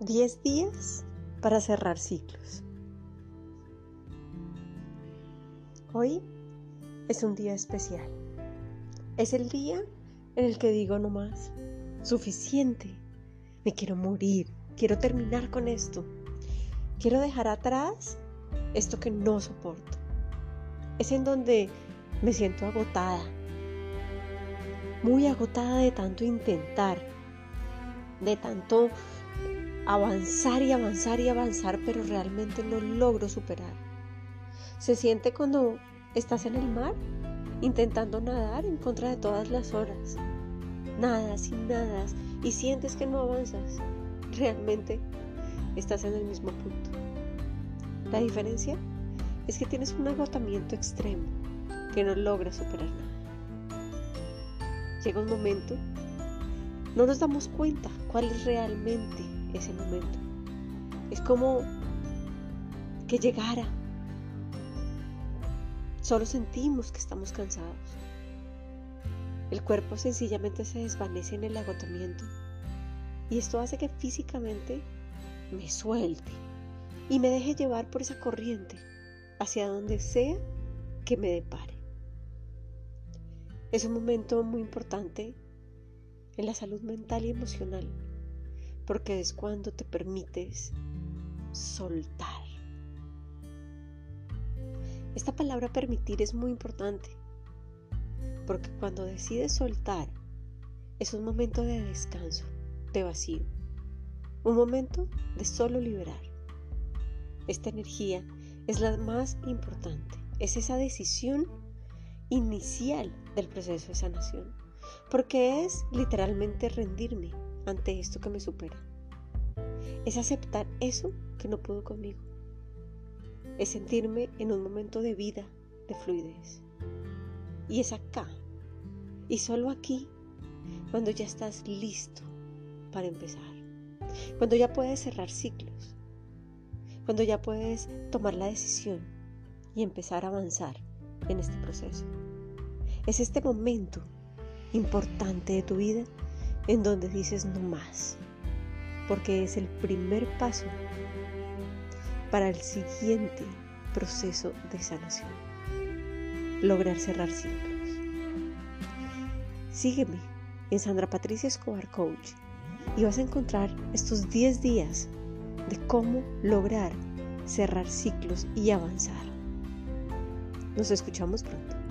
10 días para cerrar ciclos. Hoy es un día especial. Es el día en el que digo no más. Suficiente. Me quiero morir. Quiero terminar con esto. Quiero dejar atrás esto que no soporto. Es en donde me siento agotada. Muy agotada de tanto intentar. De tanto avanzar y avanzar y avanzar, pero realmente no logro superar. Se siente cuando estás en el mar intentando nadar en contra de todas las horas. Nadas y nadas y sientes que no avanzas. Realmente estás en el mismo punto. La diferencia es que tienes un agotamiento extremo que no logras superar nada. Llega un momento, no nos damos cuenta cuál es realmente ese momento. Es como que llegara. Solo sentimos que estamos cansados. El cuerpo sencillamente se desvanece en el agotamiento y esto hace que físicamente me suelte y me deje llevar por esa corriente hacia donde sea que me depare. Es un momento muy importante en la salud mental y emocional porque es cuando te permites soltar. Esta palabra permitir es muy importante, porque cuando decides soltar es un momento de descanso, de vacío, un momento de solo liberar. Esta energía es la más importante, es esa decisión inicial del proceso de sanación, porque es literalmente rendirme ante esto que me supera. Es aceptar eso que no puedo conmigo. Es sentirme en un momento de vida, de fluidez. Y es acá, y solo aquí, cuando ya estás listo para empezar. Cuando ya puedes cerrar ciclos. Cuando ya puedes tomar la decisión y empezar a avanzar en este proceso. Es este momento importante de tu vida en donde dices no más, porque es el primer paso para el siguiente proceso de sanación, lograr cerrar ciclos. Sígueme en Sandra Patricia Escobar Coach y vas a encontrar estos 10 días de cómo lograr cerrar ciclos y avanzar. Nos escuchamos pronto.